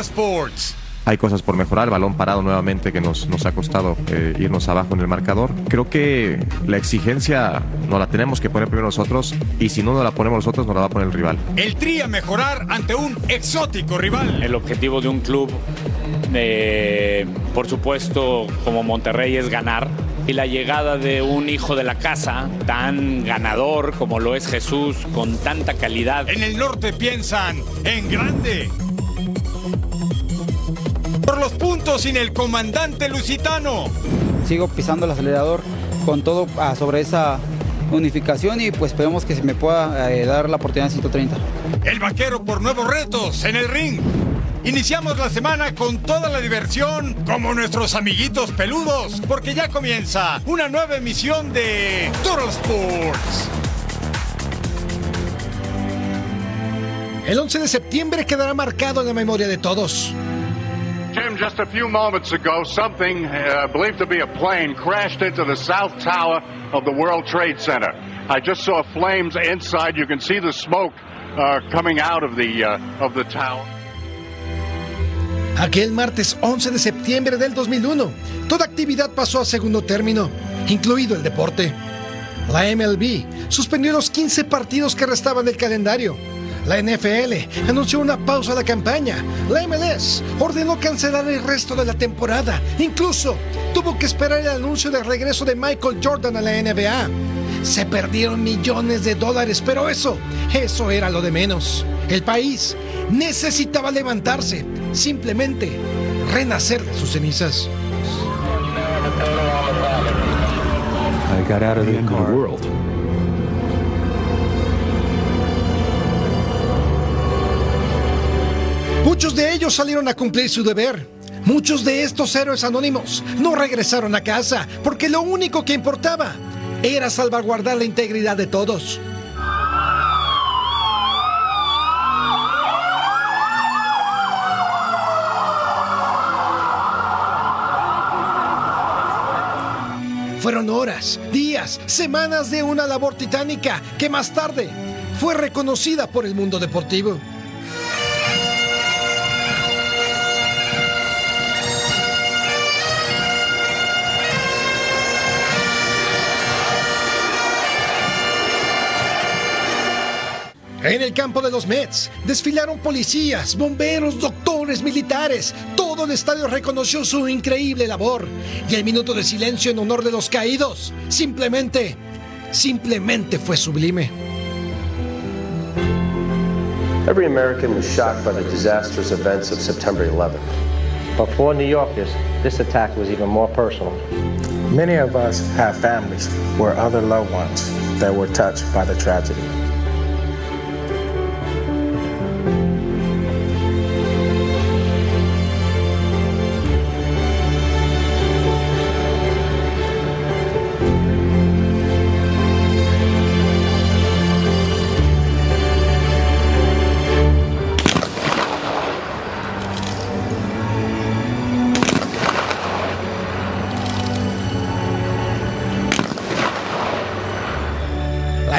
Sports. Hay cosas por mejorar, el balón parado nuevamente que nos, nos ha costado eh, irnos abajo en el marcador. Creo que la exigencia no la tenemos que poner primero nosotros y si no nos la ponemos nosotros nos la va a poner el rival. El tri a mejorar ante un exótico rival. El objetivo de un club, eh, por supuesto, como Monterrey es ganar. Y la llegada de un hijo de la casa, tan ganador como lo es Jesús, con tanta calidad. En el norte piensan en grande. Los puntos sin el comandante lusitano. Sigo pisando el acelerador con todo ah, sobre esa unificación y pues esperemos que se me pueda eh, dar la oportunidad de 130. El vaquero por nuevos retos en el ring. Iniciamos la semana con toda la diversión como nuestros amiguitos peludos porque ya comienza una nueva emisión de Total Sports. El 11 de septiembre quedará marcado en la memoria de todos. Just a few moments ago, something uh, believed to be a plane crashed into the south tower of the World Trade Center. I just saw flames inside. You can see the smoke uh, coming out of the uh, of the tower. Aquel martes 11 de septiembre del 2001, toda actividad pasó a segundo término, incluido el deporte. La MLB suspendió los 15 partidos que restaban del calendario. La NFL anunció una pausa de campaña. La MLS ordenó cancelar el resto de la temporada. Incluso tuvo que esperar el anuncio del regreso de Michael Jordan a la NBA. Se perdieron millones de dólares, pero eso, eso era lo de menos. El país necesitaba levantarse, simplemente renacer de sus cenizas. I got out of the world. Muchos de ellos salieron a cumplir su deber. Muchos de estos héroes anónimos no regresaron a casa porque lo único que importaba era salvaguardar la integridad de todos. Fueron horas, días, semanas de una labor titánica que más tarde fue reconocida por el mundo deportivo. En el campo de los Mets desfilaron policías, bomberos, doctores, militares. Todo el estadio reconoció su increíble labor. Y el minuto de silencio en honor de los caídos simplemente, simplemente fue sublime. Every American was shocked by the disastrous events of September 11th. But for New Yorkers, this attack was even more personal. Many of us have families or other loved ones that were touched by the tragedy.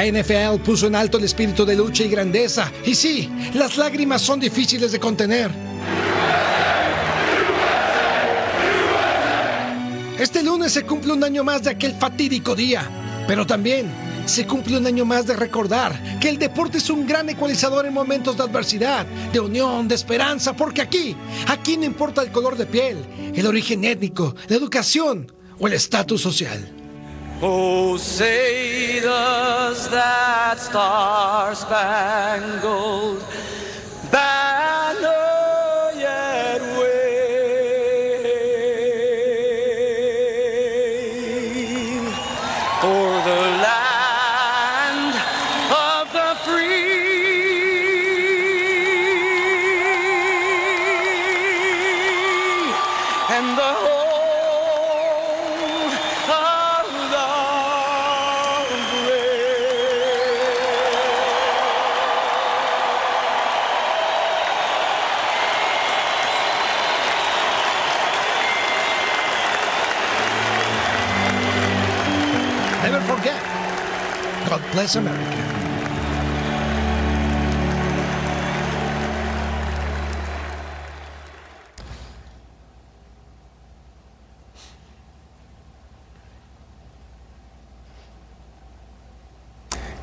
La NFL puso en alto el espíritu de lucha y grandeza. Y sí, las lágrimas son difíciles de contener. Este lunes se cumple un año más de aquel fatídico día, pero también se cumple un año más de recordar que el deporte es un gran ecualizador en momentos de adversidad, de unión, de esperanza, porque aquí, aquí no importa el color de piel, el origen étnico, la educación o el estatus social. Oh, say does that star spangled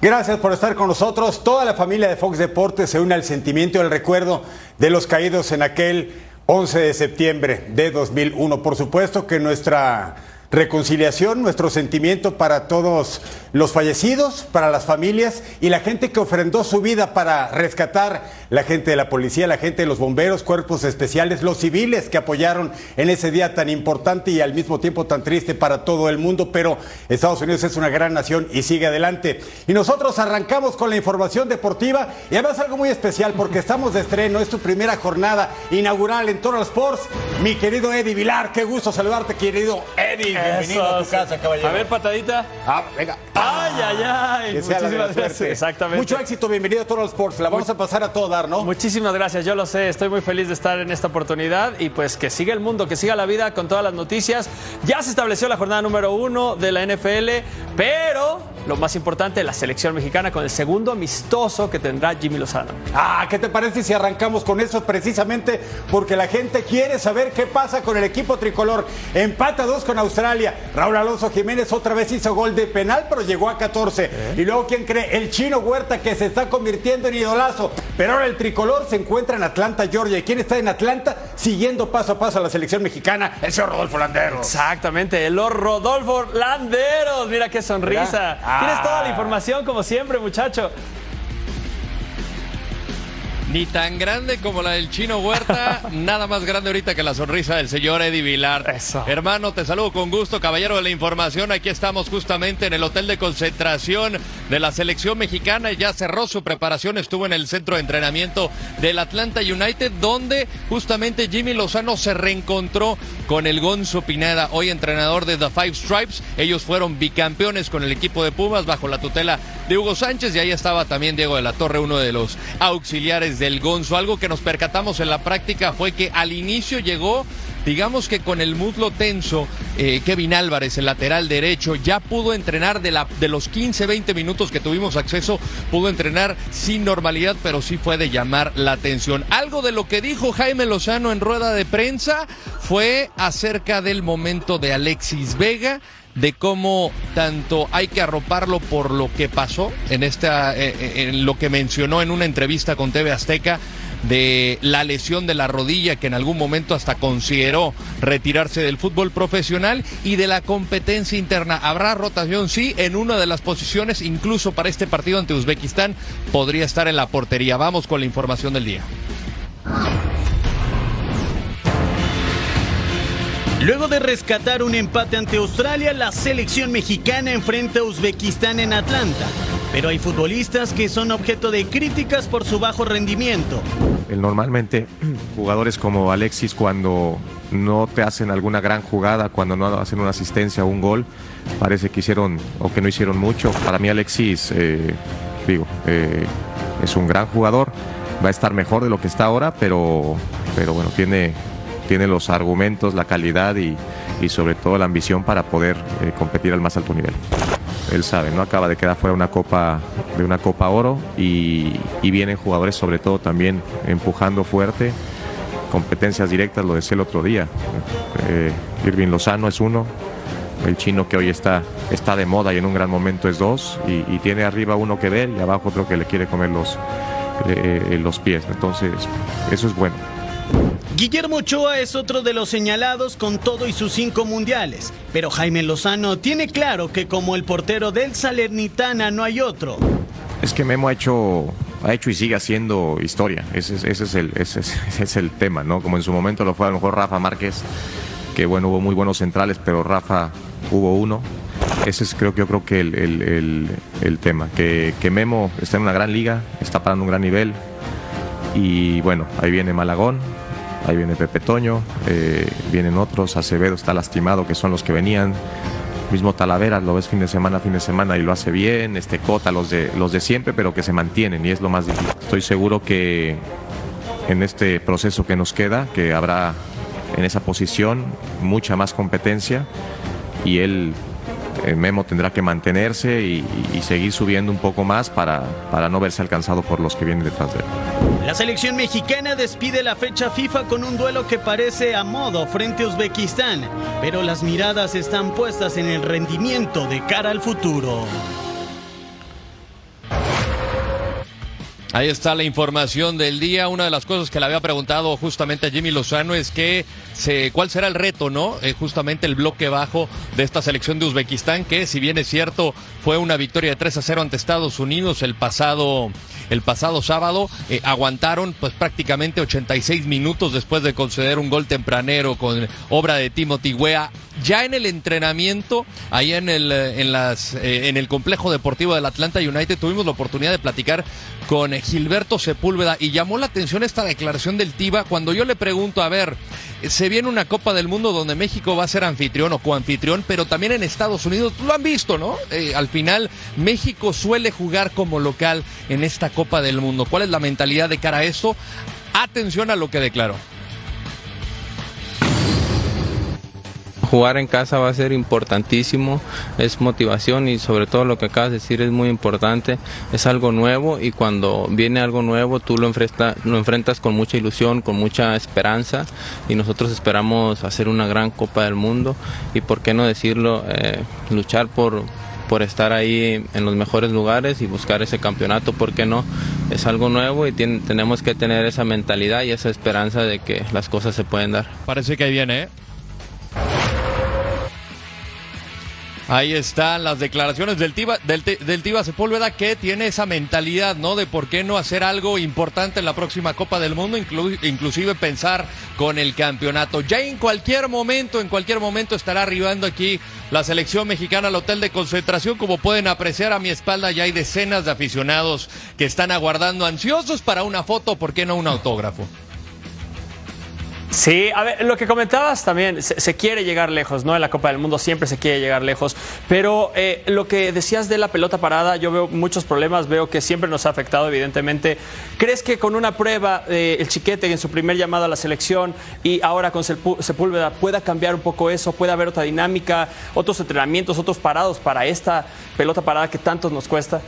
Gracias por estar con nosotros. Toda la familia de Fox Deportes se une al sentimiento y al recuerdo de los caídos en aquel 11 de septiembre de 2001. Por supuesto que nuestra reconciliación, nuestro sentimiento para todos los fallecidos, para las familias y la gente que ofrendó su vida para rescatar la gente de la policía, la gente de los bomberos, cuerpos especiales, los civiles que apoyaron en ese día tan importante y al mismo tiempo tan triste para todo el mundo, pero Estados Unidos es una gran nación y sigue adelante. Y nosotros arrancamos con la información deportiva y además algo muy especial porque estamos de estreno, es tu primera jornada inaugural en Total Sports. Mi querido Eddie Vilar, qué gusto saludarte, querido Eddie. Bienvenido a tu casa, caballero. A ver, patadita. Ah, venga. Ay, ay, ay. Que sea la de la Muchísimas suerte. gracias. Exactamente. Mucho éxito, bienvenido a Total Sports. La vamos a pasar a todo dar, ¿no? Muchísimas gracias, yo lo sé, estoy muy feliz de estar en esta oportunidad y pues que siga el mundo, que siga la vida con todas las noticias. Ya se estableció la jornada número uno de la NFL, pero lo más importante, la selección mexicana con el segundo amistoso que tendrá Jimmy Lozano. Ah, ¿qué te parece si arrancamos con eso precisamente porque la gente quiere saber qué pasa con el equipo tricolor? Empata dos con Australia. Raúl Alonso Jiménez otra vez hizo gol de penal, pero llegó a 14. Y luego, ¿quién cree? El chino Huerta que se está convirtiendo en idolazo. Pero ahora el tricolor se encuentra en Atlanta, Georgia. ¿Y quién está en Atlanta siguiendo paso a paso a la selección mexicana? El señor Rodolfo Landero. Exactamente, los Rodolfo Landeros, mira qué sonrisa. Ah. Tienes toda la información como siempre, muchacho. Ni tan grande como la del chino Huerta, nada más grande ahorita que la sonrisa del señor Eddie Vilar. Eso. Hermano, te saludo con gusto, caballero de la información. Aquí estamos justamente en el hotel de concentración de la selección mexicana. Ya cerró su preparación, estuvo en el centro de entrenamiento del Atlanta United, donde justamente Jimmy Lozano se reencontró con el Gonzo Pineda, hoy entrenador de The Five Stripes. Ellos fueron bicampeones con el equipo de Pumas bajo la tutela de Hugo Sánchez y ahí estaba también Diego de la Torre, uno de los auxiliares del Gonzo. Algo que nos percatamos en la práctica fue que al inicio llegó, digamos que con el muslo tenso, eh, Kevin Álvarez, el lateral derecho, ya pudo entrenar de, la, de los 15, 20 minutos que tuvimos acceso, pudo entrenar sin normalidad, pero sí fue de llamar la atención. Algo de lo que dijo Jaime Lozano en rueda de prensa fue acerca del momento de Alexis Vega de cómo tanto hay que arroparlo por lo que pasó en esta eh, eh, en lo que mencionó en una entrevista con TV Azteca de la lesión de la rodilla que en algún momento hasta consideró retirarse del fútbol profesional y de la competencia interna. Habrá rotación, sí, en una de las posiciones, incluso para este partido ante Uzbekistán, podría estar en la portería. Vamos con la información del día. Luego de rescatar un empate ante Australia, la selección mexicana enfrenta a Uzbekistán en Atlanta. Pero hay futbolistas que son objeto de críticas por su bajo rendimiento. Normalmente jugadores como Alexis cuando no te hacen alguna gran jugada, cuando no hacen una asistencia o un gol, parece que hicieron o que no hicieron mucho. Para mí Alexis, eh, digo, eh, es un gran jugador, va a estar mejor de lo que está ahora, pero, pero bueno, tiene, tiene los argumentos, la calidad y, y sobre todo la ambición para poder eh, competir al más alto nivel. Él sabe, ¿no? Acaba de quedar fuera una copa, de una Copa Oro y, vienen jugadores sobre todo también empujando fuerte, competencias directas, lo decía el otro día. Eh, Irving Lozano es uno, el chino que hoy está, está de moda y en un gran momento es dos, y, y tiene arriba uno que ver y abajo otro que le quiere comer los, eh, los pies. Entonces, eso es bueno. Guillermo Ochoa es otro de los señalados con todo y sus cinco mundiales. Pero Jaime Lozano tiene claro que como el portero del Salernitana no hay otro. Es que Memo ha hecho, ha hecho y sigue haciendo historia. Ese, es- el, tema, ¿no? Como en su momento lo fue a lo mejor Rafa Márquez, que bueno, hubo muy buenos centrales, pero Rafa hubo uno. Ese es creo que yo creo que el, tema. Que Memo está en una gran liga, está parando un gran nivel. Y bueno, ahí viene Malagón, ahí viene Pepe Toño, eh, vienen otros, Acevedo está lastimado, que son los que venían. Mismo Talavera, lo ves fin de semana, fin de semana y lo hace bien. Este Cota, los de, los de siempre, pero que se mantienen y es lo más difícil. Estoy seguro que en este proceso que nos queda, que habrá en esa posición mucha más competencia y él, Memo, tendrá que mantenerse y, y seguir subiendo un poco más para, para no verse alcanzado por los que vienen detrás de él. La selección mexicana despide la fecha FIFA con un duelo que parece a modo frente a Uzbekistán, pero las miradas están puestas en el rendimiento de cara al futuro. Ahí está la información del día. Una de las cosas que le había preguntado justamente a Jimmy Lozano es que se, cuál será el reto, ¿no? Eh, justamente el bloque bajo de esta selección de Uzbekistán, que si bien es cierto, fue una victoria de 3 a 0 ante Estados Unidos el pasado, el pasado sábado, eh, aguantaron pues prácticamente 86 minutos después de conceder un gol tempranero con obra de Timothy Weah. Ya en el entrenamiento, ahí en el, eh, en las, en el complejo deportivo del Atlanta United, tuvimos la oportunidad de platicar con Gilberto Sepúlveda y llamó la atención esta declaración del Tiva cuando yo le pregunto, a ver, se viene una Copa del Mundo donde México va a ser anfitrión o coanfitrión, pero también en Estados Unidos, lo han visto, ¿no? Eh, al final, México suele jugar como local en esta Copa del Mundo. ¿Cuál es la mentalidad de cara a esto? Atención a lo que declaró. Jugar en casa va a ser importantísimo, es motivación y sobre todo lo que acabas de decir es muy importante, es algo nuevo y cuando viene algo nuevo tú lo, lo enfrentas con mucha ilusión, con mucha esperanza y nosotros esperamos hacer una gran Copa del Mundo y por qué no decirlo, eh, luchar por, por estar ahí en los mejores lugares y buscar ese campeonato, ¿por qué no? Es algo nuevo y tenemos que tener esa mentalidad y esa esperanza de que las cosas se pueden dar. Parece que viene, ¿eh? Ahí están las declaraciones del Tiva, del, del Sepúlveda que tiene esa mentalidad, ¿no? De por qué no hacer algo importante en la próxima Copa del Mundo, inclu, inclusive pensar con el campeonato. Ya en cualquier momento, en cualquier momento estará arribando aquí la selección mexicana al hotel de concentración. Como pueden apreciar a mi espalda, ya hay decenas de aficionados que están aguardando ansiosos para una foto, ¿por qué no un autógrafo? Sí, a ver, lo que comentabas también, se, quiere llegar lejos, ¿no? En la Copa del Mundo siempre se quiere llegar lejos, pero eh, lo que decías de la pelota parada, yo veo muchos problemas, veo que siempre nos ha afectado, evidentemente. ¿Crees que con una prueba, eh, el chiquete en su primer llamado a la selección y ahora con Sepúlveda pueda cambiar un poco eso, pueda haber otra dinámica, otros entrenamientos, otros parados para esta pelota parada que tanto nos cuesta?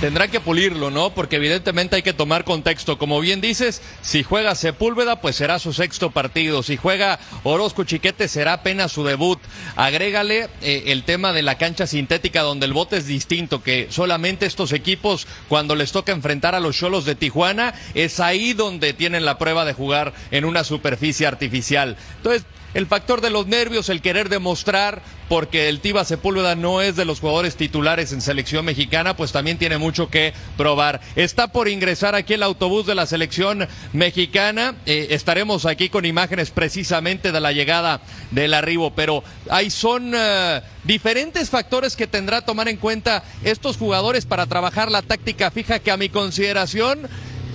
Tendrá que pulirlo, ¿no? Porque evidentemente hay que tomar contexto. Como bien dices, si juega Sepúlveda, pues será su sexto partido. Si juega Orozco Chiquete, será apenas su debut. Agrégale eh, el tema de la cancha sintética, donde el bote es distinto, que solamente estos equipos, cuando les toca enfrentar a los Cholos de Tijuana, es ahí donde tienen la prueba de jugar en una superficie artificial. Entonces, el factor de los nervios, el querer demostrar, porque el Tiva Sepúlveda no es de los jugadores titulares en selección mexicana, pues también tiene mucho que probar. Está por ingresar aquí el autobús de la selección mexicana. Eh, estaremos aquí con imágenes precisamente de la llegada del arribo, pero ahí son uh, diferentes factores que tendrá tomar en cuenta estos jugadores para trabajar la táctica fija que a mi consideración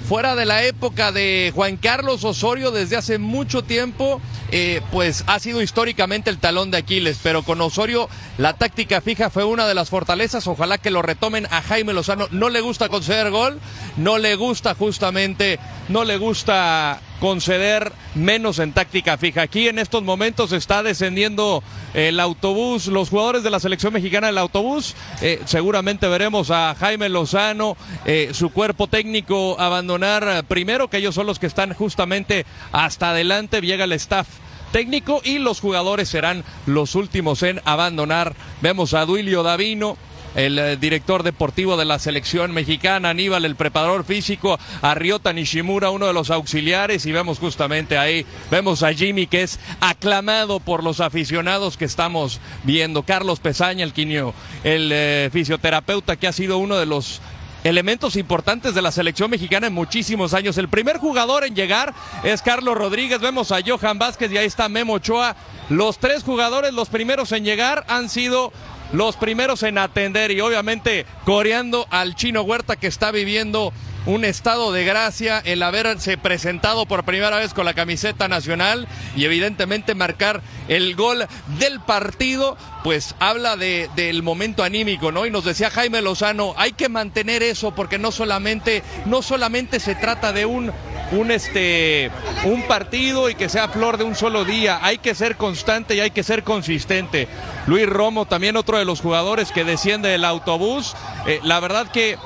fuera de la época de Juan Carlos Osorio desde hace mucho tiempo, eh, pues ha sido históricamente el talón de Aquiles, pero con Osorio la táctica fija fue una de las fortalezas, ojalá que lo retomen a Jaime Lozano, no le gusta conceder gol, no le gusta justamente, no le gusta conceder menos en táctica fija. Aquí en estos momentos está descendiendo el autobús, los jugadores de la selección mexicana del autobús. Eh, seguramente veremos a Jaime Lozano, eh, su cuerpo técnico abandonar primero, que ellos son los que están justamente hasta adelante. Llega el staff técnico y los jugadores serán los últimos en abandonar. Vemos a Duilio Davino, el eh, director deportivo de la selección mexicana, Aníbal, el preparador físico, a Nishimura, uno de los auxiliares, y vemos justamente ahí, vemos a Jimmy, que es aclamado por los aficionados que estamos viendo. Carlos Pesaña, el quinio, el eh, fisioterapeuta que ha sido uno de los elementos importantes de la selección mexicana en muchísimos años. El primer jugador en llegar es Carlos Rodríguez. Vemos a Johan Vázquez y ahí está Memo Ochoa. Los tres jugadores, los primeros en llegar, han sido los primeros en atender y obviamente coreando al chino Huerta que está viviendo un estado de gracia el haberse presentado por primera vez con la camiseta nacional y evidentemente marcar el gol del partido, pues habla de, del momento anímico, ¿no? Y nos decía Jaime Lozano, hay que mantener eso porque no solamente, no solamente se trata de un un este un partido y que sea flor de un solo día. Hay que ser constante y hay que ser consistente. Luis Romo, también otro de los jugadores que desciende del autobús. Eh, la verdad que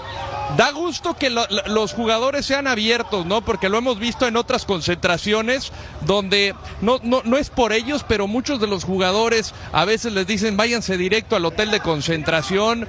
da gusto que lo- lo- los jugadores sean abiertos, ¿no? Porque lo hemos visto en otras concentraciones donde no, no, no es por ellos, pero muchos de los jugadores a veces les dicen váyanse directo al hotel de concentración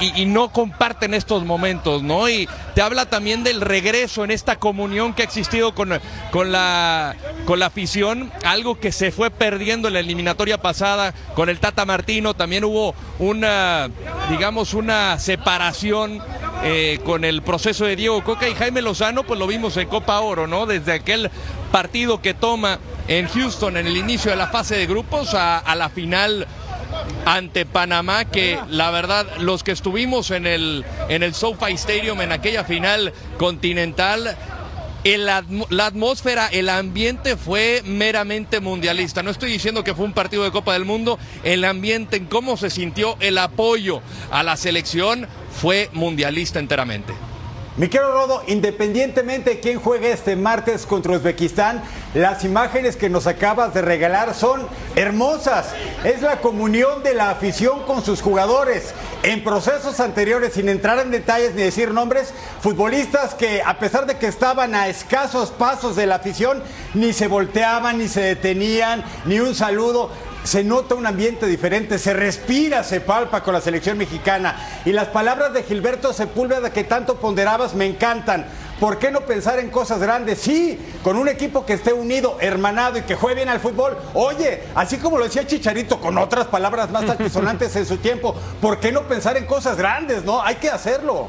y, y no comparten estos momentos, ¿no? Y te habla también del regreso en esta comunión que ha existido con, con, la, con la afición, algo que se fue perdiendo en la eliminatoria pasada con el Tata Martino, también hubo una, digamos, una separación eh, con el proceso de Diego Coca y Jaime Lozano, pues lo vimos en Copa Oro, ¿no? Desde aquel partido que toma en Houston en el inicio de la fase de grupos a, la final ante Panamá, que la verdad, los que estuvimos en el, en el SoFi Stadium en aquella final continental, la atmósfera, el ambiente fue meramente mundialista. No estoy diciendo que fue un partido de Copa del Mundo, el ambiente, en cómo se sintió el apoyo a la selección fue mundialista enteramente. Mi querido Rodo, independientemente de quién juegue este martes contra Uzbekistán, las imágenes que nos acabas de regalar son hermosas. Es la comunión de la afición con sus jugadores. En procesos anteriores, sin entrar en detalles ni decir nombres, futbolistas que a pesar de que estaban a escasos pasos de la afición, ni se volteaban, ni se detenían, ni un saludo se nota un ambiente diferente, se respira, se palpa con la selección mexicana. Y las palabras de Gilberto Sepúlveda que tanto ponderabas me encantan. ¿Por qué no pensar en cosas grandes? Sí, con un equipo que esté unido, hermanado y que juegue bien al fútbol. Oye, así como lo decía Chicharito con otras palabras más altisonantes en su tiempo, ¿por qué no pensar en cosas grandes? No, hay que hacerlo.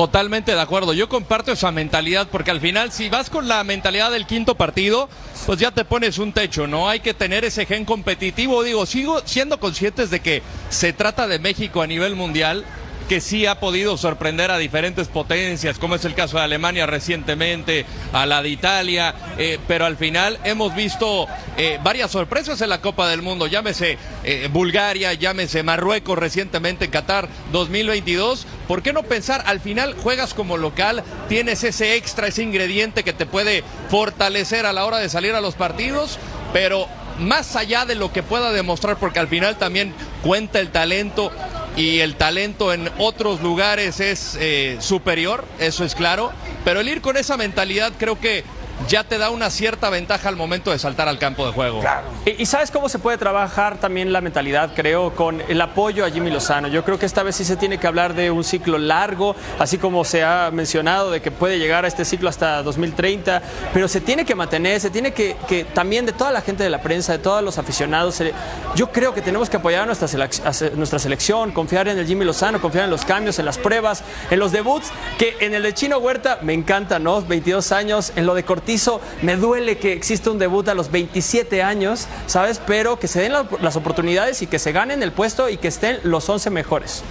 Totalmente de acuerdo. Yo comparto esa mentalidad porque al final si vas con la mentalidad del quinto partido, pues ya te pones un techo, ¿no? Hay que tener ese gen competitivo. Digo, sigo siendo conscientes de que se trata de México a nivel mundial que sí ha podido sorprender a diferentes potencias, como es el caso de Alemania recientemente, a la de Italia, eh, pero al final hemos visto eh, varias sorpresas en la Copa del Mundo, llámese eh, Bulgaria, llámese Marruecos recientemente en Qatar 2022. ¿Por qué no pensar, al final juegas como local, tienes ese extra, ese ingrediente que te puede fortalecer a la hora de salir a los partidos, pero más allá de lo que pueda demostrar, porque al final también cuenta el talento y el talento en otros lugares es eh, superior, eso es claro, pero el ir con esa mentalidad creo que ya te da una cierta ventaja al momento de saltar al campo de juego. ¿Y, y sabes cómo se puede trabajar también la mentalidad, creo, con el apoyo a Jimmy Lozano? Yo creo que esta vez sí se tiene que hablar de un ciclo largo, así como se ha mencionado de que puede llegar a este ciclo hasta 2030, pero se tiene que mantener, se tiene que, que también de toda la gente de la prensa, de todos los aficionados, se- yo creo que tenemos que apoyar a nuestra, selec- a nuestra selección, confiar en el Jimmy Lozano, confiar en los cambios, en las pruebas, en los debuts, que en el de Chino Huerta me encanta, ¿no? 22 años, en lo de Me duele que exista un debut a los 27 años, ¿sabes? Pero que se den la- las oportunidades y que se ganen el puesto y que estén los 11 mejores.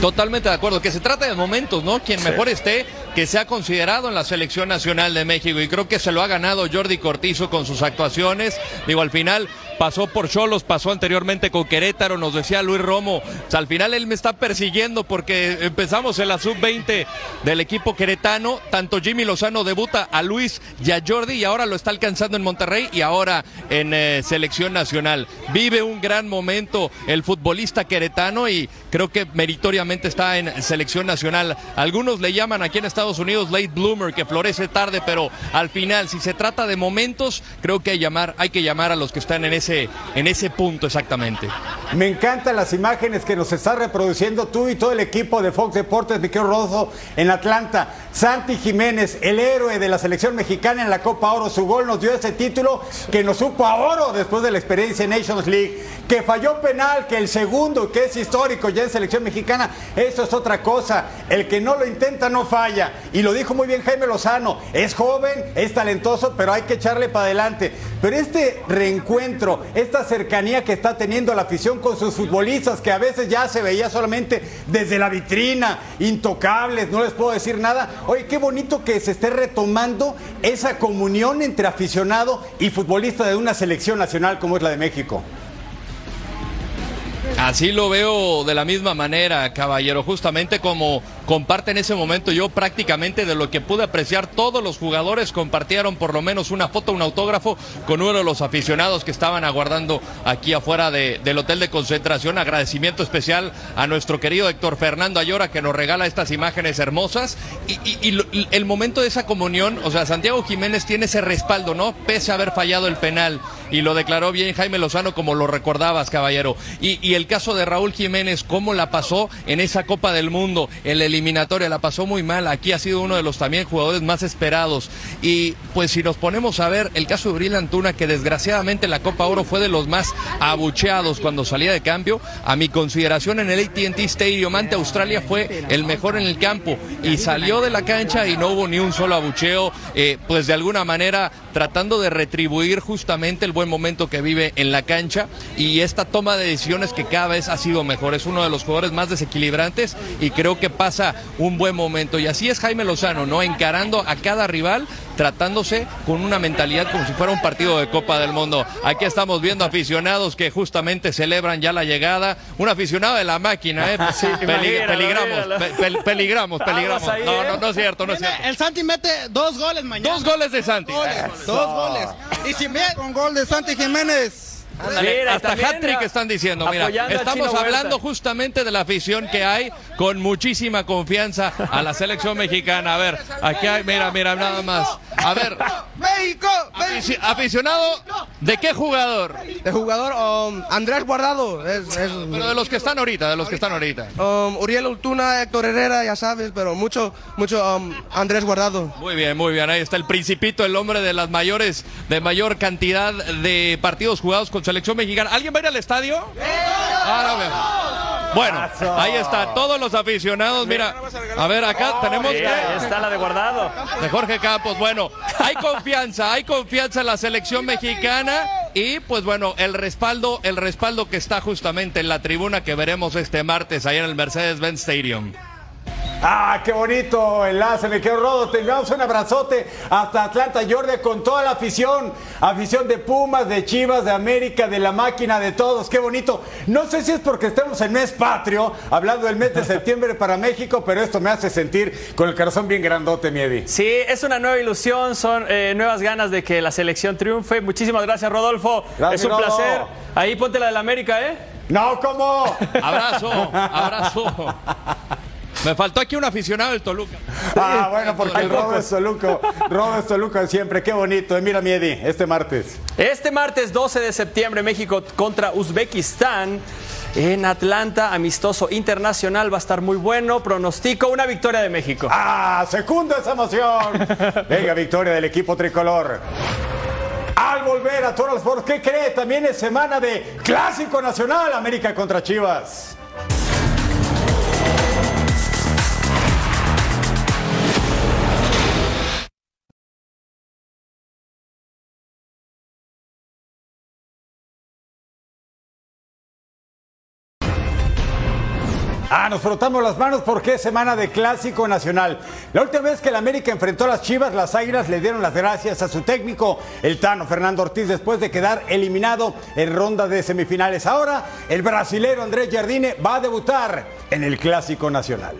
Totalmente de acuerdo, que se trata de momentos, ¿no? Quien Sí. mejor esté, que sea considerado en la selección nacional de México. Y creo que se lo ha ganado Jordi Cortizo con sus actuaciones. Digo, al final pasó por Cholos, pasó anteriormente con Querétaro, nos decía Luis Romo. Al final él me está persiguiendo porque empezamos en la sub-20 del equipo queretano. Tanto Jimmy Lozano debuta a Luis y Jordi y ahora lo está alcanzando en Monterrey y ahora en eh, selección nacional. Vive un gran momento el futbolista queretano y creo que meritoriamente está en selección nacional. Algunos le llaman aquí en Estados Unidos late bloomer, que florece tarde, pero al final, si se trata de momentos, creo que hay, llamar, hay que llamar a los que están en ese, en ese punto exactamente. Me encantan las imágenes que nos está reproduciendo tú y todo el equipo de Fox Deportes, mi querido Rodo, en Atlanta. Santi Jiménez, el héroe de la selección mexicana en la Copa Oro, su gol nos dio ese título que nos supo a oro después de la experiencia en Nations League. Que falló penal, que el segundo, que es histórico ya en selección mexicana, eso es otra cosa. El que no lo intenta no falla. Y lo dijo muy bien Jaime Lozano, es joven, es talentoso, pero hay que echarle para adelante. Pero este reencuentro, esta cercanía que está teniendo la afición con sus futbolistas, que a veces ya se veía solamente desde la vitrina, intocables, no les puedo decir nada. Oye, qué bonito que se esté retomando esa comunión entre aficionado y futbolista de una selección nacional como es la de México. Así lo veo de la misma manera, caballero, justamente como comparte en ese momento yo prácticamente de lo que pude apreciar, todos los jugadores compartieron por lo menos una foto, un autógrafo con uno de los aficionados que estaban aguardando aquí afuera de, del hotel de concentración. Agradecimiento especial a nuestro querido Héctor Fernando Ayora que nos regala estas imágenes hermosas y, y- el momento de esa comunión, o sea, Santiago Jiménez tiene ese respaldo, ¿no? Pese a haber fallado el penal y lo declaró bien Jaime Lozano como lo recordabas, caballero. Y, y el caso de Raúl Jiménez, cómo la pasó en esa Copa del Mundo, en la eliminatoria, la pasó muy mal. Aquí ha sido uno de los también jugadores más esperados. Y pues si nos ponemos a ver el caso de Uriel Antuna, que desgraciadamente en la Copa Oro fue de los más abucheados cuando salía de cambio, a mi consideración en el ATT Stadium ante Australia fue el mejor en el campo y salió de la cancha y no hubo ni un solo abucheo, eh, pues de alguna manera tratando de retribuir justamente el buen momento que vive en la cancha y esta toma de decisiones que cada vez ha sido mejor. Es uno de los jugadores más desequilibrantes y creo que pasa un buen momento. Y así es Jaime Lozano, ¿no? Encarando a cada rival, tratándose con una mentalidad como si fuera un partido de Copa del Mundo. Aquí estamos viendo aficionados que justamente celebran ya la llegada. Un aficionado de la máquina, ¿eh? Sí, peligramos, míralo. pe- pel- peligramos, peligramos. No, ¿eh? no, no es cierto, no es cierto. El Santi mete dos goles mañana. Dos goles de Santi. Dos goles. Y si mete con gol de Santi Jiménez. Ándale, Mira, y hasta hat-trick están diciendo, mira, estamos hablando Huerta. justamente de la afición que hay con muchísima confianza a la selección mexicana. A ver, aquí hay, mira, mira, nada más. A ver, México. afici- aficionado, ¿de qué jugador? De jugador um, Andrés Guardado. Es, es- Pero de los que están ahorita, de los que están ahorita. um, Uriel Ultuna, Héctor Herrera, ya sabes, pero mucho, mucho um, Andrés Guardado. Muy bien, muy bien. Ahí está el Principito, el hombre de las mayores, de mayor cantidad de partidos jugados con selección mexicana. ¿Alguien va a ir al estadio? Ah, no. Bueno, ahí está, todos los aficionados. Mira, a ver, acá tenemos Mira, ahí que. está la de guardado. De Jorge Campos, bueno, hay confianza, hay confianza en la selección mexicana y pues bueno, el respaldo, el respaldo que está justamente en la tribuna que veremos este martes ahí en el Mercedes-Benz Stadium. Ah, qué bonito enlace, me quedo rodo. Tengamos un abrazote hasta Atlanta, Georgia, con toda la afición. Afición de Pumas, de Chivas, de América, de la máquina, de todos. Qué bonito. No sé si es porque estemos en mes patrio, hablando del mes de septiembre para México, pero esto me hace sentir con el corazón bien grandote, Miedi. Sí, es una nueva ilusión, son eh, nuevas ganas de que la selección triunfe. Muchísimas gracias, Rodolfo. Gracias, es un Rodo. placer. Ahí ponte la del América, ¿eh? No, ¿cómo? Abrazo, abrazo. Me faltó aquí un aficionado del Toluca. Ah, bueno, porque el Rodo pocos. es Toluco. Rodo es Toluca siempre. Qué bonito. Eh, Mira, Miedi, este martes. Este martes 12 de septiembre, México contra Uzbekistán. En Atlanta, amistoso internacional, va a estar muy bueno. Pronostico una victoria de México. ¡Ah! ¡Secunda esa emoción! Venga, victoria del equipo tricolor. Al volver a Toros Sports, ¿qué cree? También es semana de Clásico Nacional, América contra Chivas. Ah, nos frotamos las manos porque es semana de Clásico Nacional. La última vez que el América enfrentó a las Chivas, las Águilas le dieron las gracias a su técnico, el Tano Fernando Ortiz, después de quedar eliminado en ronda de semifinales. Ahora, el brasilero Andrés Jardine va a debutar en el Clásico Nacional.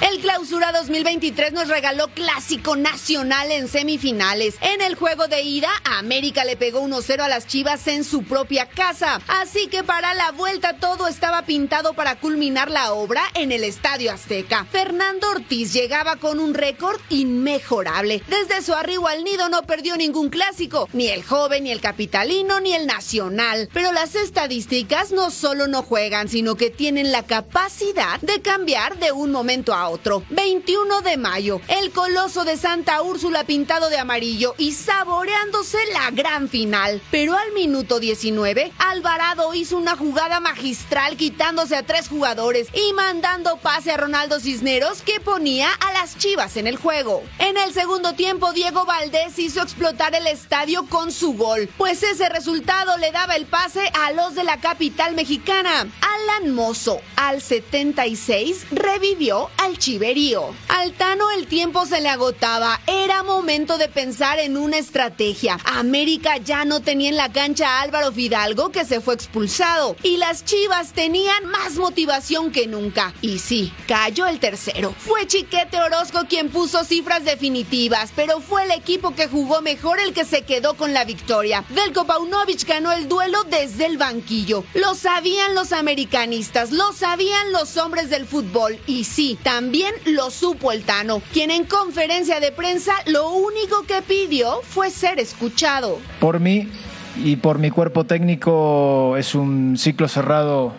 El clausura 2023 nos regaló clásico nacional en semifinales. En el juego de ida, América le pegó 1-0 a las Chivas en su propia casa. Así que para la vuelta todo estaba pintado para culminar la obra en el Estadio Azteca. Fernando Ortiz llegaba con un récord inmejorable. Desde su arribo al nido no perdió ningún clásico, ni el joven, ni el capitalino, ni el nacional. Pero las estadísticas no solo no juegan, sino que tienen la capacidad de cambiar de un momento otro. 21 de mayo, el coloso de Santa Úrsula pintado de amarillo y saboreándose la gran final. Pero al minuto 19, Alvarado hizo una jugada magistral quitándose a tres jugadores y mandando pase a Ronaldo Cisneros que ponía a las chivas en el juego. En el segundo tiempo, Diego Valdés hizo explotar el estadio con su gol, pues ese resultado le daba el pase a los de la capital mexicana. Alan Mozo, al 76, revivió al Chiverío. Al Tano el tiempo se le agotaba. Era momento de pensar en una estrategia. América ya no tenía en la cancha a Álvaro Fidalgo, que se fue expulsado. Y las Chivas tenían más motivación que nunca. Y sí, cayó el tercero. Fue Chiquete Orozco quien puso cifras definitivas, pero fue el equipo que jugó mejor el que se quedó con la victoria. Delko Paunovic ganó el duelo desde el banquillo. Lo sabían los americanistas, lo sabían los hombres del fútbol. Y sí, también lo supo el Tano, quien en conferencia de prensa lo único que pidió fue ser escuchado. Por mí y por mi cuerpo técnico es un ciclo cerrado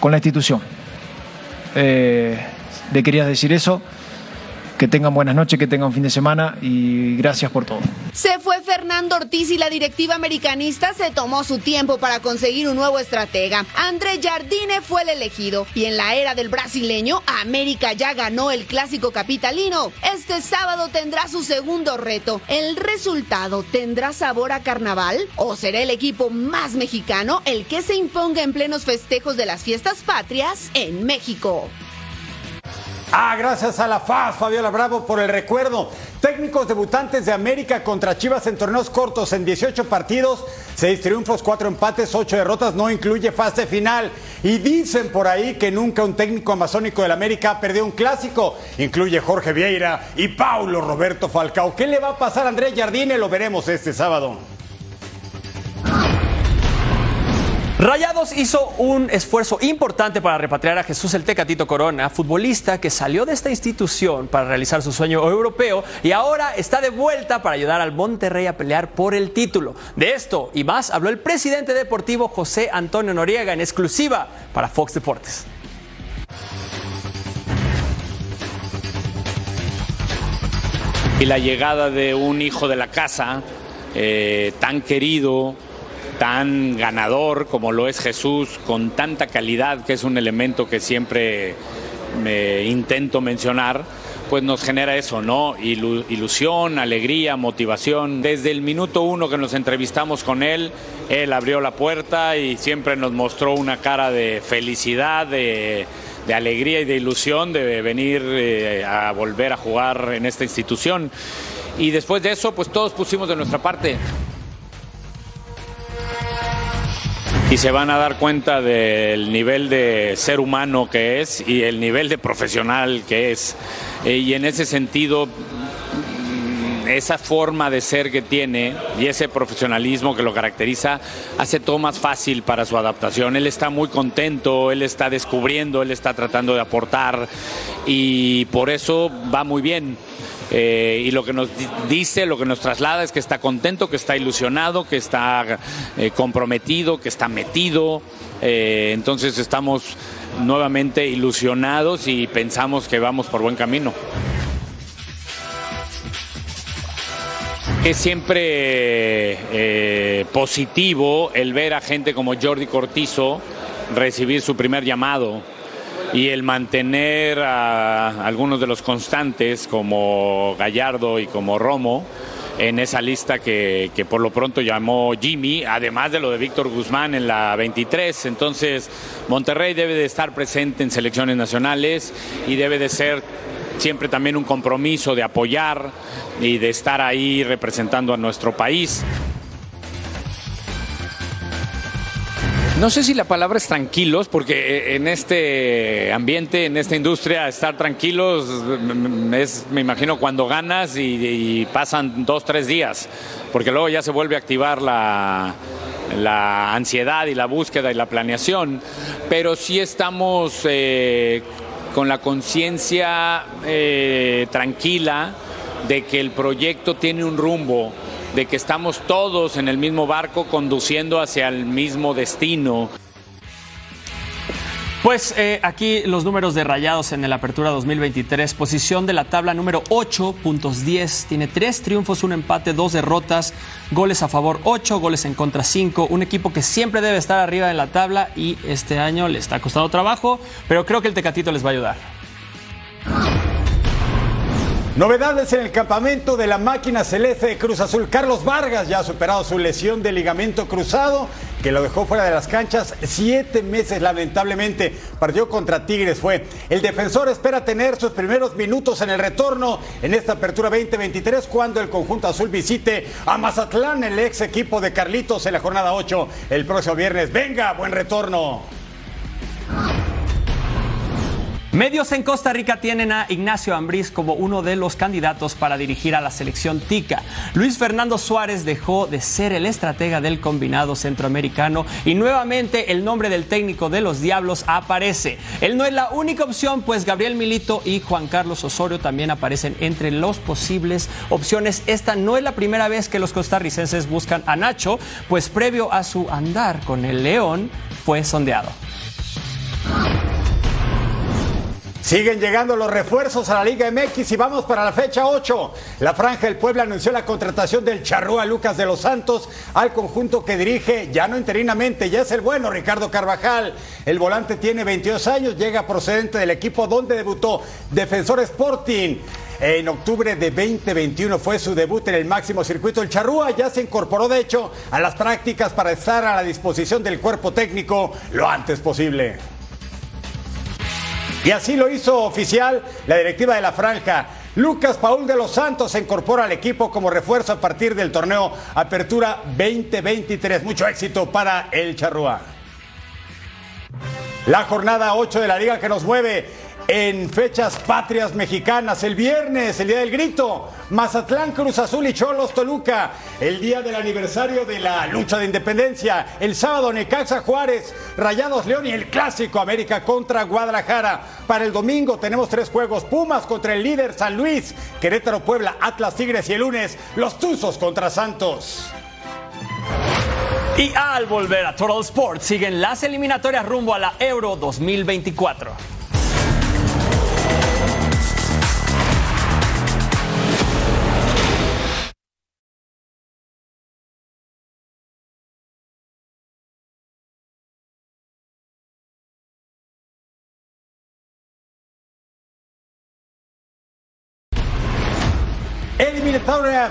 con la institución. Eh, le querías decir eso. Que tengan buenas noches, que tengan fin de semana y gracias por todo. Se fue Fernando Ortiz y la directiva americanista se tomó su tiempo para conseguir un nuevo estratega. André Jardine fue el elegido y en la era del brasileño, América ya ganó el clásico capitalino. Este sábado tendrá su segundo reto. ¿El resultado tendrá sabor a carnaval o será el equipo más mexicano el que se imponga en plenos festejos de las fiestas patrias en México? Ah, gracias a la FAS, Fabiola Bravo, por el recuerdo. Técnicos debutantes de América contra Chivas en torneos cortos en 18 partidos, 6 triunfos, 4 empates, 8 derrotas, no incluye fase final. Y dicen por ahí que nunca un técnico amazónico del América perdió un clásico. Incluye Jorge Vieira y Paulo Roberto Falcao. ¿Qué le va a pasar a Andrés Jardine? Lo veremos este sábado. Rayados hizo un esfuerzo importante para repatriar a Jesús el Tecatito Corona, futbolista que salió de esta institución para realizar su sueño europeo y ahora está de vuelta para ayudar al Monterrey a pelear por el título. De esto y más habló el presidente deportivo José Antonio Noriega en exclusiva para Fox Deportes. Y la llegada de un hijo de la casa eh, tan querido, tan ganador como lo es Jesús, con tanta calidad, que es un elemento que siempre intento mencionar, pues nos genera eso, ¿no? Ilu- ilusión, alegría, motivación. Desde el minuto uno que nos entrevistamos con él, él abrió la puerta y siempre nos mostró una cara de felicidad, de, de alegría y de ilusión de venir eh, a volver a jugar en esta institución. Y después de eso, pues todos pusimos de nuestra parte. Y se van a dar cuenta del nivel de ser humano que es y el nivel de profesional que es. Eh, y en ese sentido, mm, esa forma de ser que tiene y ese profesionalismo que lo caracteriza hace todo más fácil para su adaptación. Él está muy contento, él está descubriendo, él está tratando de aportar y por eso va muy bien. Eh, y lo que nos di- dice, lo que nos traslada es que está contento, que está ilusionado, que está eh, comprometido, que está metido. Eh, entonces estamos nuevamente ilusionados y pensamos que vamos por buen camino. Es siempre positivo el ver a gente como Jordi Cortizo recibir su primer llamado y el mantener a algunos de los constantes como Gallardo y como Romo en esa lista que, por lo pronto llamó Jimmy, además de lo de Víctor Guzmán en la 23. Entonces, Monterrey debe de estar presente en selecciones nacionales y debe de ser siempre también un compromiso de apoyar y de estar ahí representando a nuestro país. No sé si la palabra es tranquilos, porque en este ambiente, en esta industria, estar tranquilos mm, es, me imagino, cuando ganas y, pasan dos, tres días, porque luego ya se vuelve a activar la, la ansiedad y la búsqueda y la planeación, pero sí estamos eh, con la conciencia eh, tranquila de que el proyecto tiene un rumbo, de que estamos todos en el mismo barco conduciendo hacia el mismo destino. Pues eh, aquí los números de Rayados en el Apertura 2023. Posición de la tabla número 8, puntos 10. Tiene 3 triunfos, un empate, 2 derrotas, goles a favor 8, goles en contra 5. Un equipo que siempre debe estar arriba en la tabla y este año le está costando trabajo, pero creo que el Tecatito les va a ayudar. Novedades en el campamento de la máquina celeste de Cruz Azul. Carlos Vargas ya ha superado su lesión de ligamento cruzado que lo dejó fuera de las canchas siete meses, lamentablemente. Partió contra Tigres fue. El defensor espera tener sus primeros minutos en el retorno en esta apertura 2023 cuando el conjunto azul visite a Mazatlán, el ex equipo de Carlitos en la jornada 8 el próximo viernes. Venga, buen retorno. Medios en Costa Rica tienen a Ignacio Ambriz como uno de los candidatos para dirigir a la selección tica. Luis Fernando Suárez dejó de ser el estratega del combinado centroamericano y nuevamente el nombre del técnico de los Diablos aparece. Él no es la única opción, pues Gabriel Milito y Juan Carlos Osorio también aparecen entre los posibles opciones. Esta no es la primera vez que los costarricenses buscan a Nacho, pues previo a su andar con el León fue sondeado. Siguen llegando los refuerzos a la Liga MX y vamos para la fecha 8. La Franja del Puebla anunció la contratación del charrúa Lucas de los Santos al conjunto que dirige, ya no interinamente, ya es el bueno Ricardo Carvajal. El volante tiene 22 años, llega procedente del equipo donde debutó Defensor Sporting. En octubre de 2021 fue su debut en el máximo circuito. El Charrúa ya se incorporó, de hecho, a las prácticas para estar a la disposición del cuerpo técnico lo antes posible. Y así lo hizo oficial la directiva de la franja. Lucas Paul de los Santos se incorpora al equipo como refuerzo a partir del torneo Apertura 2023. Mucho éxito para el Charrúa. La jornada 8 de la liga que nos mueve en fechas patrias mexicanas. El viernes, el día del grito, Mazatlán, Cruz Azul y Cholos Toluca. El día del aniversario de la lucha de independencia. El sábado, Necaxa Juárez, Rayados León y el clásico América contra Guadalajara. Para el domingo tenemos tres juegos: Pumas contra el líder San Luis, Querétaro Puebla, Atlas Tigres y el lunes, los Tuzos contra Santos. Y al volver a Total Sports siguen las eliminatorias rumbo a la Euro 2024.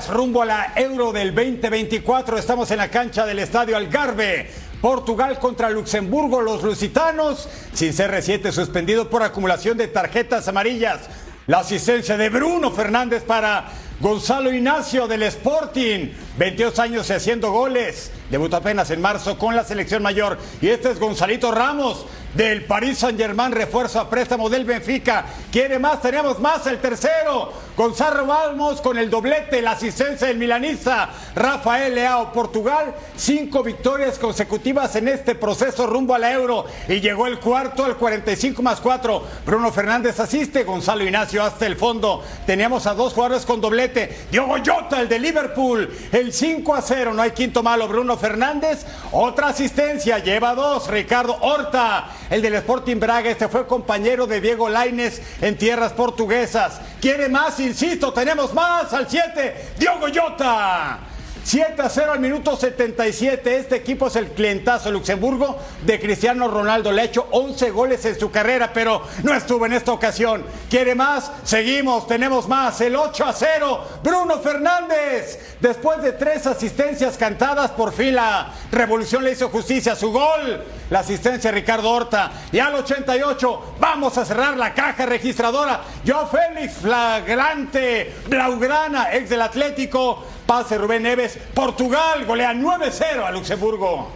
Rumbo a la Euro del 2024. Estamos en la cancha del Estadio Algarve. Portugal contra Luxemburgo, los lusitanos, sin CR7 suspendido por acumulación de tarjetas amarillas. La asistencia de Bruno Fernández para Gonzalo Ignacio del Sporting, 22 años y haciendo goles. Debutó apenas en marzo con la selección mayor. Y este es Gonzalito Ramos del Paris Saint Germain, refuerzo a préstamo del Benfica. Quiere más, tenemos más, el tercero. Gonzalo Ramos con el doblete, la asistencia del milanista Rafael Leao, Portugal. Cinco victorias consecutivas en este proceso rumbo a la Euro. Y llegó el cuarto al 45 más 4. Bruno Fernández asiste, Gonzalo Ignacio hasta el fondo. Teníamos a dos jugadores con doblete. Diogo Jota, el de Liverpool, el 5 a 0. No hay quinto malo, Bruno Fernández. Otra asistencia, lleva dos. Ricardo Horta, el del Sporting Braga. Este fue compañero de Diego Laines en tierras portuguesas. ¿Quiere más? Insisto, tenemos más al 7. Diogo Jota. 7 a 0 al minuto 77. Este equipo es el clientazo Luxemburgo de Cristiano Ronaldo. Le ha hecho 11 goles en su carrera, pero no estuvo en esta ocasión. ¿Quiere más? Seguimos, tenemos más. El 8 a 0. Bruno Fernández. Después de tres asistencias cantadas, por fin la revolución le hizo justicia. Su gol. La asistencia de Ricardo Horta. Y al 88, vamos a cerrar la caja registradora. Yo Félix, flagrante, Blaugrana, ex del Atlético. Pase Rubén Neves. Portugal golea 9-0 a Luxemburgo.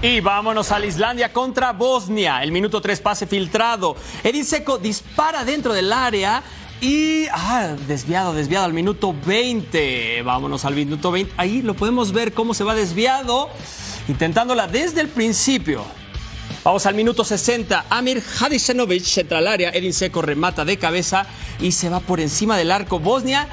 Y vámonos a la Islandia contra Bosnia. El minuto 3 pase filtrado. Edin Seco dispara dentro del área. Y ah, desviado, desviado al minuto 20. Vámonos al minuto 20. Ahí lo podemos ver cómo se va desviado. Intentándola desde el principio. Vamos al minuto 60. Amir Hadisanovic central área. Edin Seco remata de cabeza y se va por encima del arco. Bosnia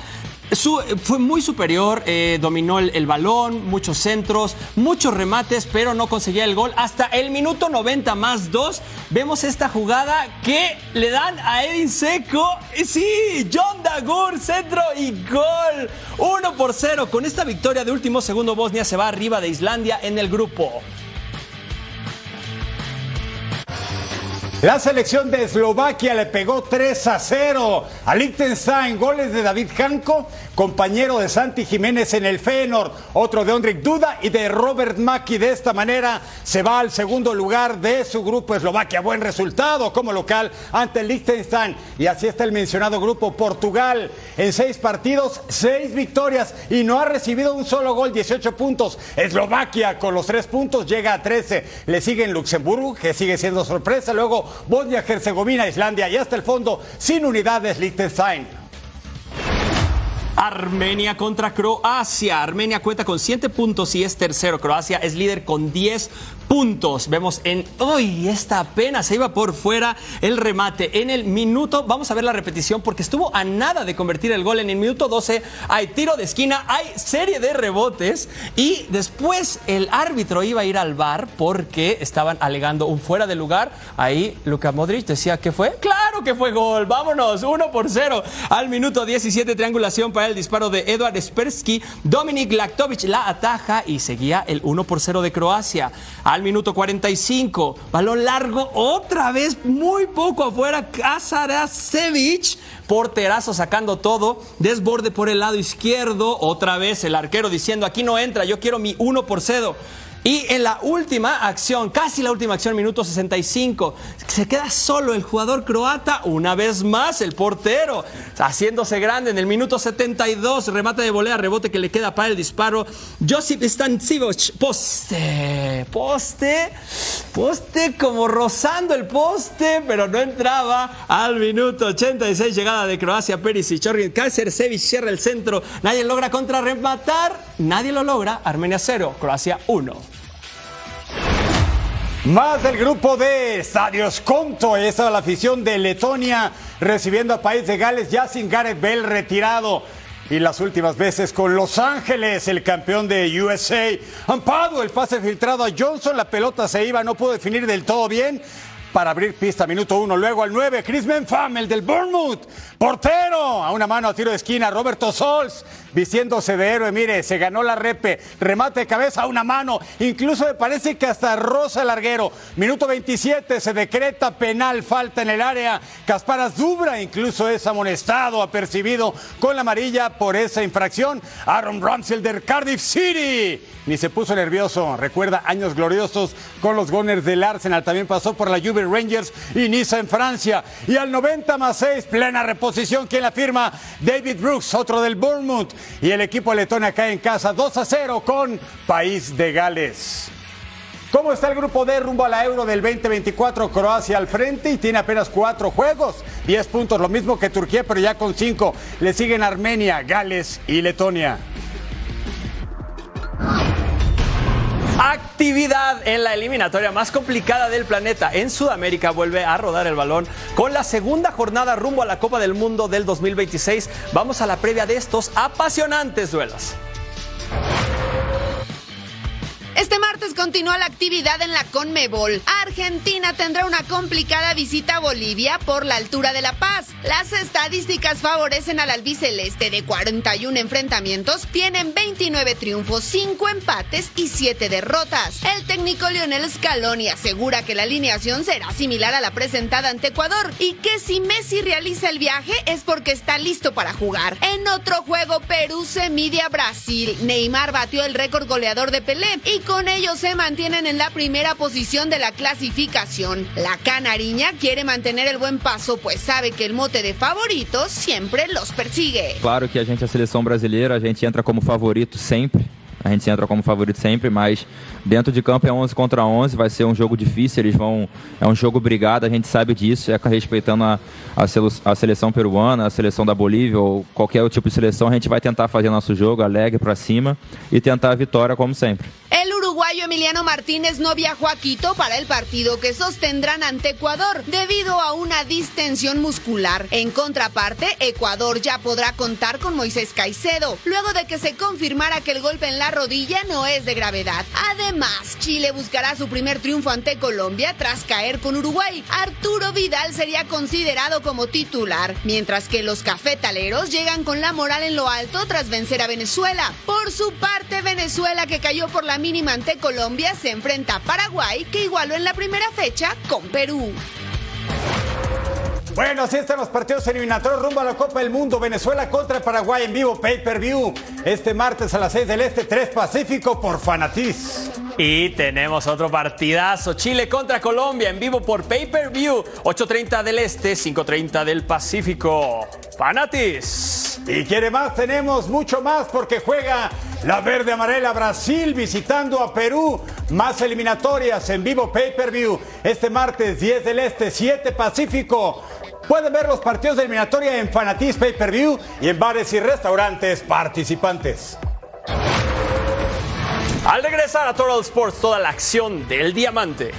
su, fue muy superior, eh, dominó el, balón, muchos centros, muchos remates, pero no conseguía el gol. Hasta el minuto 90 más 2, vemos esta jugada que le dan a Edin Seco. Sí, John Dagur, centro y gol. 1 por 0. Con esta victoria de último segundo, Bosnia se va arriba de Islandia en el grupo. La selección de Eslovaquia le pegó 3 a 0 a Liechtenstein. Goles de David Janko, compañero de Santi Jiménez en el Feyenoord. Otro de Ondrik Duda y de Robert Maki. De esta manera se va al segundo lugar de su grupo Eslovaquia. Buen resultado como local ante Liechtenstein. Y así está el mencionado grupo Portugal. En seis partidos, seis victorias y no ha recibido un solo gol, 18 puntos. Eslovaquia con los tres puntos llega a 13. Le siguen Luxemburgo, que sigue siendo sorpresa. Luego Bosnia, Herzegovina, Islandia y hasta el fondo, sin unidades, Liechtenstein. Armenia contra Croacia. Armenia cuenta con 7 puntos y es tercero. Croacia es líder con 10 puntos. Vemos en hoy esta apenas se iba por fuera el remate en el minuto. Vamos a ver la repetición porque estuvo a nada de convertir el gol en el minuto 12. Hay tiro de esquina, hay serie de rebotes y después el árbitro iba a ir al bar porque estaban alegando un fuera de lugar. Ahí Luka Modric decía que fue. Claro que fue gol. Vámonos, 1 por 0 al minuto 17 triangulación para el disparo de Eduard Spersky. Dominik Laktovic la ataja y seguía el 1 por 0 de Croacia. Al minuto 45, balón largo, otra vez muy poco afuera, Kasarasevic, porterazo sacando todo, desborde por el lado izquierdo, otra vez el arquero diciendo aquí no entra, yo quiero mi 1 por 0. Y en la última acción, casi la última acción, minuto 65, se queda solo el jugador croata, una vez más el portero, haciéndose grande en el minuto 72, remate de volea, rebote que le queda para el disparo. Josip Stancivoc, poste, poste, poste como rozando el poste, pero no entraba al minuto 86, llegada de Croacia, Perisic, Orgin Sevic cierra el centro, nadie logra contrarrematar, nadie lo logra, Armenia 0, Croacia 1. Más del grupo de Estadios Conto. Esa la afición de Letonia recibiendo a País de Gales ya sin Gareth Bell retirado. Y las últimas veces con Los Ángeles, el campeón de USA. Ampado, el pase filtrado a Johnson, la pelota se iba, no pudo definir del todo bien para abrir pista, minuto uno. Luego al 9, Chris Menfam, el del Bournemouth. Portero, a una mano a tiro de esquina, Roberto Sols, vistiéndose de héroe. Mire, se ganó la repe, remate de cabeza a una mano. Incluso me parece que hasta rosa larguero. Minuto 27, se decreta penal, falta en el área. Casparas Dubra incluso es amonestado, apercibido con la amarilla por esa infracción. Aaron Ramsey, del Cardiff City. Ni se puso nervioso. Recuerda años gloriosos con los Gunners del Arsenal. También pasó por la Juve Rangers y Niza en Francia. Y al 90 más 6, plena reposición, quien la firma David Brooks, otro del Bournemouth. Y el equipo letón cae en casa 2 a 0 con País de Gales. ¿Cómo está el grupo D rumbo a la Euro del 2024? Croacia al frente y tiene apenas cuatro juegos, 10 puntos, lo mismo que Turquía, pero ya con cinco. Le siguen Armenia, Gales y Letonia. Actividad en la eliminatoria más complicada del planeta. En Sudamérica vuelve a rodar el balón con la segunda jornada rumbo a la Copa del Mundo del 2026. Vamos a la previa de estos apasionantes duelos. Este martes continúa la actividad en la Conmebol. Argentina tendrá una complicada visita a Bolivia por la altura de La Paz. Las estadísticas favorecen al albiceleste de 41 enfrentamientos, tienen 29 triunfos, 5 empates y 7 derrotas. El técnico Lionel Scaloni asegura que la alineación será similar a la presentada ante Ecuador y que si Messi realiza el viaje es porque está listo para jugar. En otro juego, Perú se mide a Brasil. Neymar batió el récord goleador de Pelé y con ello se mantienen en la primera posición de la clasificación. La canariña quiere mantener el buen paso, pues sabe que el mote de favoritos siempre los persigue. Claro que a gente, a seleção brasileira, a gente entra como favorito sempre. A gente entra como favorito sempre, mas dentro de campo é 11 contra 11, vai ser um jogo difícil, eles vão é um jogo brigado, a gente sabe disso, é respeitando a, a, seleção peruana, a seleção da Bolívia ou qualquer tipo de seleção, a gente vai tentar fazer nosso jogo alegre para cima e tentar a vitória como sempre. Uruguayo Emiliano Martínez no viajó a Quito para el partido que sostendrán ante Ecuador debido a una distensión muscular. En contraparte, Ecuador ya podrá contar con Moisés Caicedo, luego de que se confirmara que el golpe en la rodilla no es de gravedad. Además, Chile buscará su primer triunfo ante Colombia tras caer con Uruguay. Arturo Vidal sería considerado como titular, mientras que los cafetaleros llegan con la moral en lo alto tras vencer a Venezuela. Por su parte, Venezuela, que cayó por la mínima Colombia, se enfrenta a Paraguay, que igualó en la primera fecha con Perú. Bueno, así están los partidos eliminatorios rumbo a la Copa del Mundo. Venezuela contra Paraguay en vivo, pay per view. Este martes a las 6 del Este, 3 Pacífico por Fanatiz. Y tenemos otro partidazo. Chile contra Colombia en vivo por Pay Per View. 8.30 del Este, 5.30 del Pacífico. Fanatis. Y quiere más, tenemos mucho más porque juega la verde amarela Brasil visitando a Perú. Más eliminatorias en vivo Pay Per View. Este martes 10 del Este, 7 Pacífico. Pueden ver los partidos de eliminatoria en Fanatiz Pay Per View y en bares y restaurantes participantes. Al regresar a Total Sports, toda la acción del diamante.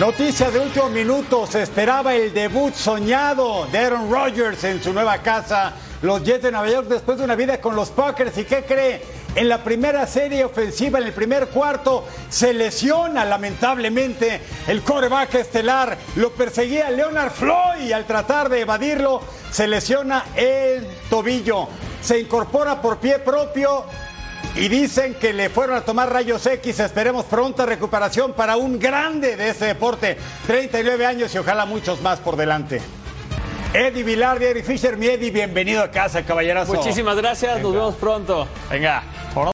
Noticia de último minuto, se esperaba el debut soñado de Aaron Rodgers en su nueva casa, los Jets de Nueva York, después de una vida con los Packers. ¿Y qué cree? En la primera serie ofensiva, en el primer cuarto, se lesiona lamentablemente el coreback estelar. Lo perseguía Leonard Floyd y al tratar de evadirlo, se lesiona el tobillo. Se incorpora por pie propio, y dicen que le fueron a tomar rayos X. Esperemos pronta recuperación para un grande de este deporte. 39 años y ojalá muchos más por delante. Eddie Vilar de Eddie Fisher, mi Eddie, bienvenido a casa, caballerazo. Muchísimas gracias, nos vemos pronto. Venga.